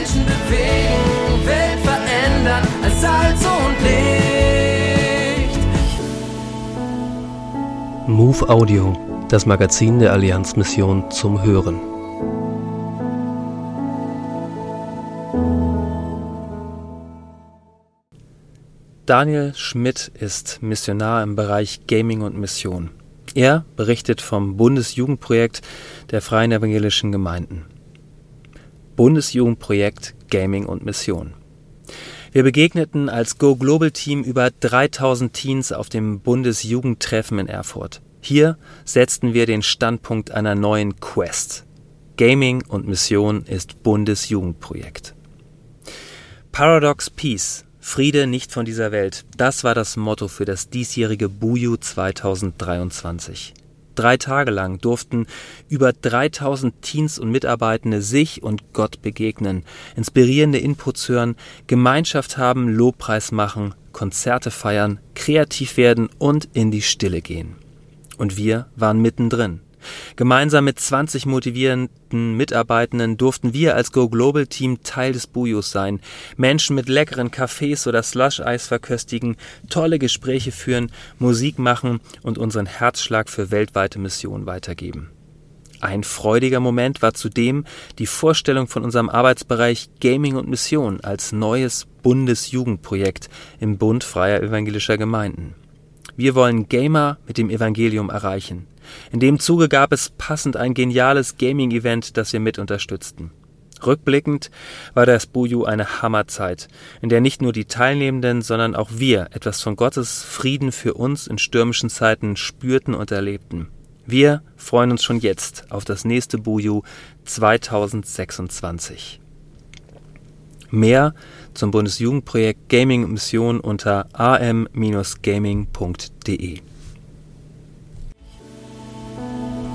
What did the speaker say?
Menschen bewegen, Welt verändern als Salz und Licht. Move Audio, das Magazin der Allianzmission zum Hören. Daniel Schmidt ist Missionar im Bereich Gaming und Mission. Er berichtet vom Bundesjugendprojekt der Freien Evangelischen Gemeinden. Bundesjugendprojekt Gaming und Mission. Wir begegneten als Go Global Team über 3000 Teens auf dem Bundesjugendtreffen in Erfurt. Hier setzten wir den Standpunkt einer neuen Quest. Gaming und Mission ist Bundesjugendprojekt. Paradox Peace Friede nicht von dieser Welt. Das war das Motto für das diesjährige Buju 2023. Drei Tage lang durften über 3000 Teens und Mitarbeitende sich und Gott begegnen, inspirierende Inputs hören, Gemeinschaft haben, Lobpreis machen, Konzerte feiern, kreativ werden und in die Stille gehen. Und wir waren mittendrin. Gemeinsam mit 20 motivierenden Mitarbeitenden durften wir als Go Global Team Teil des Bujos sein, Menschen mit leckeren Cafés oder Slush-Eis verköstigen, tolle Gespräche führen, Musik machen und unseren Herzschlag für weltweite Missionen weitergeben. Ein freudiger Moment war zudem die Vorstellung von unserem Arbeitsbereich Gaming und Mission als neues Bundesjugendprojekt im Bund freier evangelischer Gemeinden. Wir wollen Gamer mit dem Evangelium erreichen. In dem Zuge gab es passend ein geniales Gaming-Event, das wir mit unterstützten. Rückblickend war das Buju eine Hammerzeit, in der nicht nur die Teilnehmenden, sondern auch wir etwas von Gottes Frieden für uns in stürmischen Zeiten spürten und erlebten. Wir freuen uns schon jetzt auf das nächste Buju 2026. Mehr zum Bundesjugendprojekt Gaming Mission unter am-gaming.de.